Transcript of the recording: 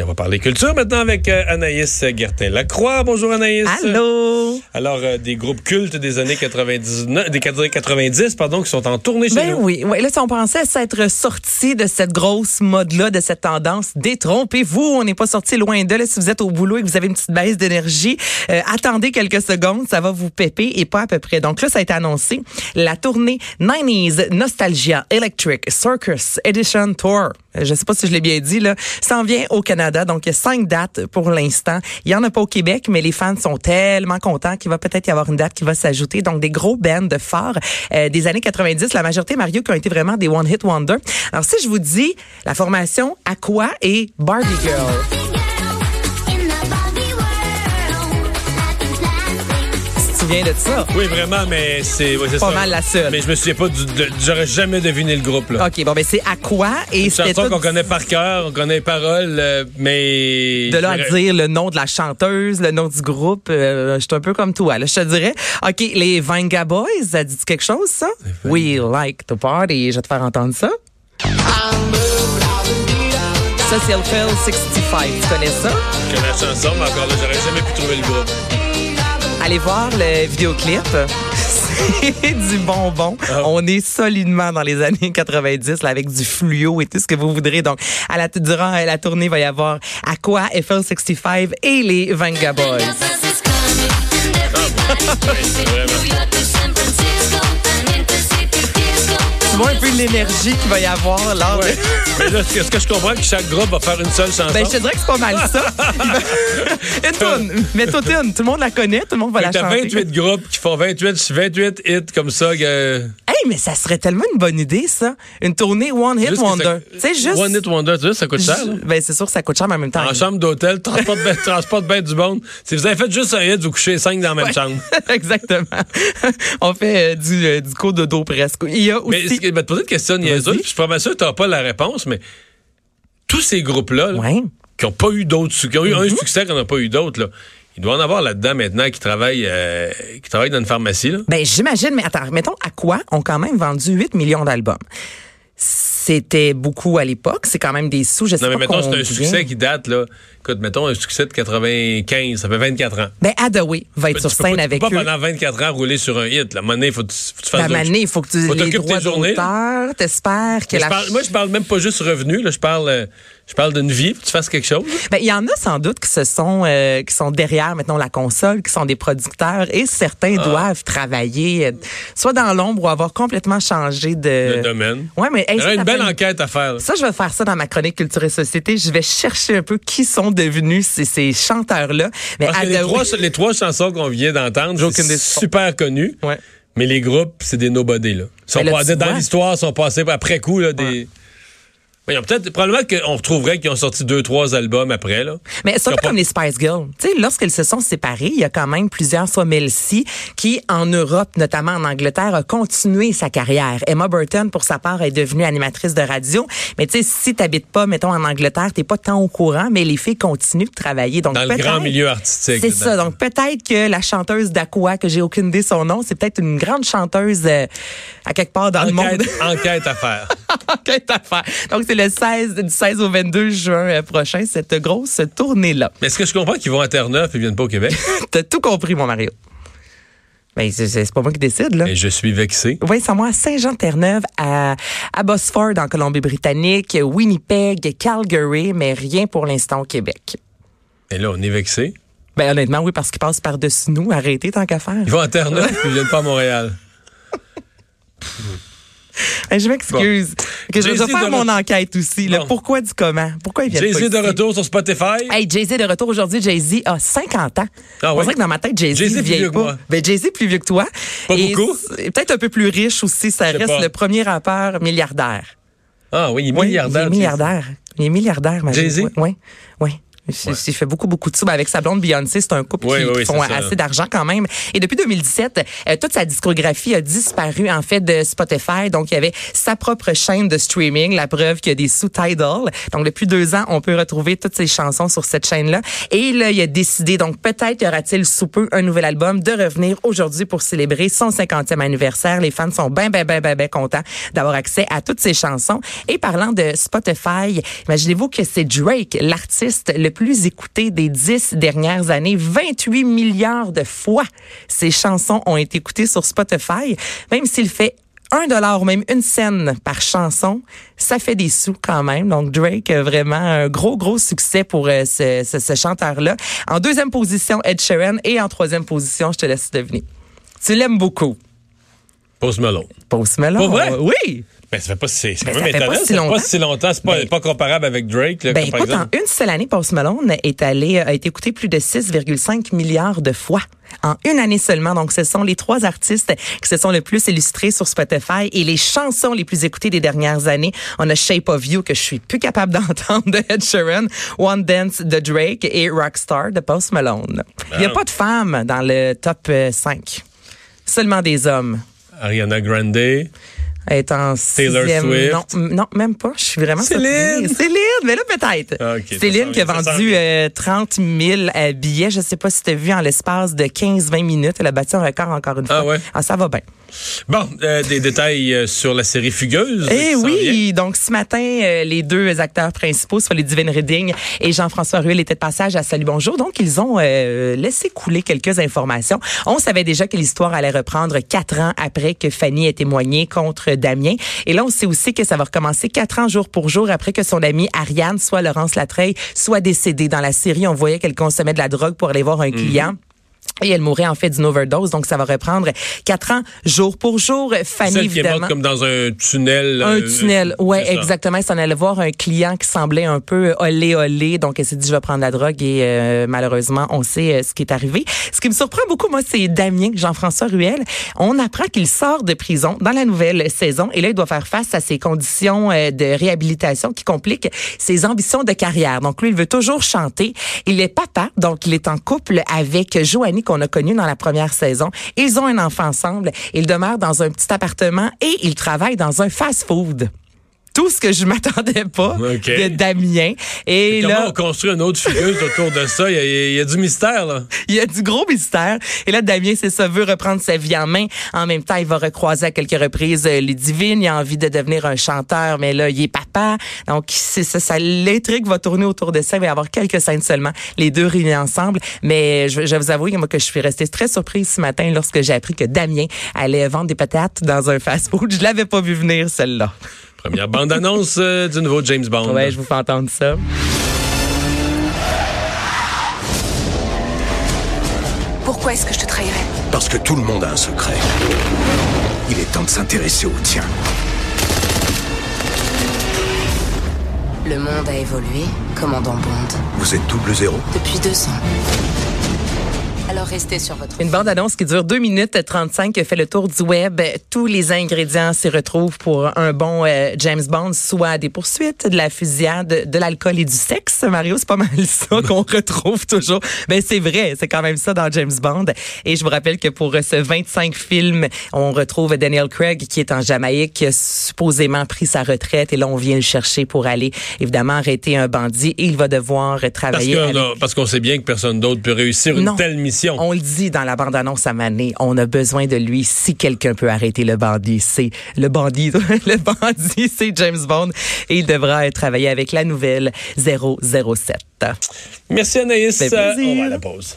Et on va parler culture maintenant avec euh, Anaïs Gertin-Lacroix. Bonjour Anaïs. Allô? Alors, euh, des groupes cultes des années 99, des 90, pardon, qui sont en tournée chez Ben nous. oui, ouais, là, si on pensait s'être sorti de cette grosse mode-là, de cette tendance, détrompez-vous, on n'est pas sorti loin de là. Si vous êtes au boulot et que vous avez une petite baisse d'énergie, euh, attendez quelques secondes, ça va vous péper et pas à peu près. Donc là, ça a été annoncé, la tournée 90s Nostalgia Electric Circus Edition Tour. Euh, Je sais pas si je l'ai bien dit, là, s'en vient au Canada. Donc, il y a cinq dates pour l'instant. Il y en a pas au Québec, mais les fans sont tellement contents qu'il va peut-être y avoir une date qui va s'ajouter. Donc, des gros bands de phares euh, des années 90. La majorité, Mario, qui ont été vraiment des one-hit wonder. Alors, si je vous dis la formation Aqua et Barbie Girl? Souviens de ça? Oui, vraiment, mais c'est ouais, Pas ça. mal la seule. Mais je me souviens pas du, j'aurais jamais deviné le groupe là. OK, bon, ben c'est Aqua et Une chanson qu'on connaît par cœur, on connaît les paroles, euh, mais De là à dire le nom de la chanteuse, le nom du groupe, euh, je suis un peu comme toi. Là, je te dirais, OK, les Vanga Boys, ça dit quelque chose, ça? We like to party. Je vais te faire entendre ça. Ça, c'est Elfel 65. Tu connais ça? je connais la chanson, mais encore là, j'aurais jamais pu trouver le groupe. Allez voir le vidéoclip. C'est du bonbon. Ah. On est solidement dans les années 90 là, avec du fluo et tout ce que vous voudrez. Donc, à la, durant la tournée, il va y avoir Aqua, FL65 et les Vanga Boys. vois un peu l'énergie qu'il va y avoir lors de- mais là, est-ce que je comprends que chaque groupe va faire une seule chanson? Ben, je te dirais que c'est pas mal ça. une toune. Mais toute une. Tout le monde la connaît, tout le monde va la que T'as chanter. 28 groupes qui font 28, 28 hits comme ça. que- Hey, mais ça serait tellement une bonne idée, ça. Une tournée One Hit Juste que Wonder. ça- Tu sais, juste. One Hit Wonder, tu sais, ça coûte cher. là. Ben, c'est sûr que ça coûte cher, mais en même temps. En chambre d'hôtel, transporte bien, transporte du monde. Si vous avez fait juste un hit, vous couchez cinq dans la même Ouais. chambre. Exactement. On fait euh, du, euh, du cours de dos presque. Il y a Mais aussi. je vais te poser une question niaiseuse, je suis pas mal sûr que tu n'auras pas la réponse, mais tous ces groupes-là, là, Ouais. Mm-hmm. qui n'ont pas eu d'autres, qui ont eu un succès qu'on n'a pas eu d'autres, là, il doit en avoir là-dedans maintenant qui travaillent, euh, qui travaillent dans une pharmacie. Là. Ben, j'imagine, mais attends, mettons, à quoi ont quand même vendu 8 millions d'albums? C'était beaucoup à l'époque. C'est quand même des sous. Je sais Non, mais pas mettons, c'est un succès qui date, là. Écoute, mettons un succès de 95, ça fait 24 ans. Ben, Adaway va être Tu sur scène pas, tu avec peux pas eux. pendant 24 ans rouler sur un hit. La monnaie, il faut que tu, faut que tu fasses La manée, il faut que tu Faut les droits tes journées, t'espères que la parle- moi, je parle même pas juste revenu. Là, je parle, euh, je parle d'une vie. Faut que tu fasses quelque chose. Ben, il y en a sans doute qui se sont euh, qui sont derrière maintenant la console, qui sont des producteurs et certains Ah. doivent travailler euh, soit dans l'ombre ou avoir complètement changé de Le domaine. Ouais, mais hey, Il y ça, une belle fait- enquête à faire. là. Ça, je vais faire ça dans ma chronique Culture et Société. Je vais chercher un peu qui sont devenus ces, ces chanteurs-là. Mais Parce que les trois, les trois chansons qu'on vient d'entendre, c'est idée. super connu. Ouais. Mais les groupes, c'est des nobody. Là. Ils sont là, tu dans l'histoire, sont passés après coup là, des. Ont peut-être probablement qu'on retrouverait qu'ils ont sorti deux, trois albums après. Là. Mais c'est un peu comme les Spice Girls. Tu sais, lorsqu'elles se sont séparées, il y a quand même plusieurs, soit Melcy, qui, en Europe, notamment en Angleterre, a continué sa carrière. Emma Burton, pour sa part, est devenue animatrice de radio. Mais tu sais, si t'habites pas, mettons, en Angleterre, t'es pas tant au courant, mais les filles continuent de travailler. Donc, Dans le grand milieu artistique. C'est ça. Donc, peut-être que la chanteuse d'Aqua, que j'ai aucune idée son nom, c'est peut-être une grande chanteuse euh, à quelque part dans le monde. enquête, enquête à faire. Enquête à faire. Donc, c'est le 16, du 16 au 22 juin euh, prochain, cette grosse tournée-là. Mais est-ce que je comprends qu'ils vont à Terre-Neuve et ils viennent pas au Québec? T'as tout compris, mon Mario. Ben, c'est- pas moi qui décide, là. Et je suis vexé. Oui, c'est moi à Saint-Jean-Terre-Neuve, à, à Bosford, en Colombie-Britannique, Winnipeg, Calgary, mais rien pour l'instant au Québec. Et là, on est vexé. Ben, honnêtement, oui, parce qu'ils passent par-dessus nous. Arrêtez tant qu'à faire. Ils vont à Terre-Neuve puis ils viennent pas à Montréal. Ben, je m'excuse. Je vais faire mon enquête aussi. Le pourquoi du comment? Pourquoi ils viennent pas Jay-Z de retour sur Spotify. Hey, Jay-Z de retour aujourd'hui. Jay-Z a 50 ans. Ah ouais? dirait que dans ma tête, Jay-Z plus vieillit vieux que pas. moi. Ben, Jay-Z plus vieux que toi. Pas Et beaucoup? c'est Peut-être un peu plus riche aussi. Ça reste pas. le premier rappeur milliardaire. Ah oui, il est Oui, milliardaire. Il est milliardaire. Il est milliardaire, ma Jay-Z? Oui, oui. Il fait beaucoup, beaucoup de sous. Ben, avec sa blonde Beyoncé, c'est un couple qui, font assez d'argent quand même. Et depuis 2017, euh, toute sa discographie a disparu, en fait, de Spotify. Donc, il y avait sa propre chaîne de streaming, la preuve qu'il y a des sous-Tidal. Donc, depuis deux ans, on peut retrouver toutes ses chansons sur cette chaîne-là. Et là, il a décidé, donc, peut-être y aura-t-il sous peu un nouvel album, de revenir aujourd'hui pour célébrer son 50e anniversaire. Les fans sont bien, bien, bien, bien, bien contents d'avoir accès à toutes ses chansons. Et parlant de Spotify, imaginez-vous que c'est Drake, l'artiste le plus écouté des dix dernières années. 28 milliards de fois ses chansons ont été écoutées sur Spotify. Même s'il fait un dollar ou même une scène par chanson, ça fait des sous quand même. Donc Drake, vraiment un gros, gros succès pour euh, ce, ce, chanteur-là. En deuxième position, Ed Sheeran. Et en troisième position, je te laisse deviner. Tu l'aimes beaucoup. Post Malone. Post Malone. vrai? Oui. Ben, ça fait pas, c'est quand même étonnant. Ça fait pas si longtemps. C'est pas, ben, pas comparable avec Drake. Là, ben, écoute, en une seule année, Post Malone est allé, a été écouté plus de 6,5 milliards de fois. En une année seulement. Donc, ce sont les trois artistes qui se sont le plus illustrés sur Spotify et les chansons les plus écoutées des dernières années. On a Shape of You que je suis plus capable d'entendre de Ed Sheeran, One Dance de Drake et Rockstar de Post Malone. Il n'y a pas de femmes dans le top 5. Euh, Seulement des hommes. Ariana Grande est en Taylor Swift. Non, non, même pas. Je suis vraiment Céline. Céline, mais là peut-être. Ah, Céline qui a vendu 30 000 euh, billets. Je sais pas si tu as vu en l'espace de 15-20 minutes. Elle a battu un record encore une ah, fois. Ah, ouais. ça va bien. Bon, euh, des détails euh, sur la série Fugueuse. Eh oui, donc ce matin, les deux acteurs principaux, soit les Divine Reading et Jean-François Ruel, étaient de passage à Salut Bonjour. Donc, ils ont laissé couler quelques informations. On savait déjà que l'histoire allait reprendre quatre ans après que Fanny ait témoigné contre Damien. Et là, on sait aussi que ça va recommencer quatre ans jour pour jour après que son amie Ariane, soit Laurence Latreille, soit décédée. Dans la série, on voyait qu'elle consommait de la drogue pour aller voir un mhm. client. Et elle mourrait en fait d'une overdose, donc ça va reprendre quatre ans jour pour jour. Fanny Celle évidemment. Qui est comme dans un tunnel. Un euh, tunnel, ouais, exactement. Elle s'en allait voir un client qui semblait un peu olé olé, donc elle s'est dit je vais prendre la drogue et euh, malheureusement on sait euh, ce qui est arrivé. Ce qui me surprend beaucoup, moi, c'est Damien Jean-François Ruel. On apprend qu'il sort de prison dans la nouvelle saison et là il doit faire face à ses conditions de réhabilitation qui compliquent ses ambitions de carrière. Donc lui, il veut toujours chanter. Il est papa, donc il est en couple avec Joanie qu'on a connu dans la première saison. Ils ont un enfant ensemble. Ils demeurent dans un petit appartement et ils travaillent dans un fast-food tout ce que je m'attendais pas de Damien. Et comment on construit une autre fugueuse autour de ça? Il y, a, du mystère, là. Il y a du gros mystère. Et là, Damien, c'est ça, veut reprendre sa vie en main. En même temps, il va recroiser à quelques reprises euh, les divines. Il a envie de devenir un chanteur, mais là, il est papa. Donc, c'est ça, ça l'intrigue va tourner autour de ça. Il va y avoir quelques scènes seulement, les deux réunis ensemble. Mais je, je vais vous avouer, moi, que je suis restée très surprise ce matin lorsque j'ai appris que Damien allait vendre des patates dans un fast-food. Je l'avais pas vu venir, celle-là. Première bande-annonce euh, du nouveau James Bond. Ouais, je vous fais entendre ça. Pourquoi est-ce que je te trahirais? Parce que tout le monde a un secret. Il est temps de s'intéresser au tien. Le monde a évolué, commandant Bond. Vous êtes double zéro Depuis deux ans. Alors restez sur votre. Une bande-annonce qui dure 2 minutes 35 qui fait le tour du web. Tous les ingrédients s'y retrouvent pour un bon euh, James Bond, soit des poursuites, de la fusillade, de l'alcool et du sexe. Mario, c'est pas mal ça qu'on retrouve toujours. Mais ben, c'est vrai, c'est quand même ça dans James Bond. Et je vous rappelle que pour ce 25 films, on retrouve Daniel Craig qui est en Jamaïque, qui a supposément pris sa retraite. Et là, on vient le chercher pour aller, évidemment, arrêter un bandit. Et il va devoir travailler. Parce qu'on sait bien que personne d'autre peut réussir une telle mission. On le dit dans la bande-annonce à Mané, on a besoin de lui si quelqu'un peut arrêter le bandit. C'est le bandit, le bandit, c'est James Bond et il devra travailler avec la nouvelle 007. Merci Anaïs. On va à la pause.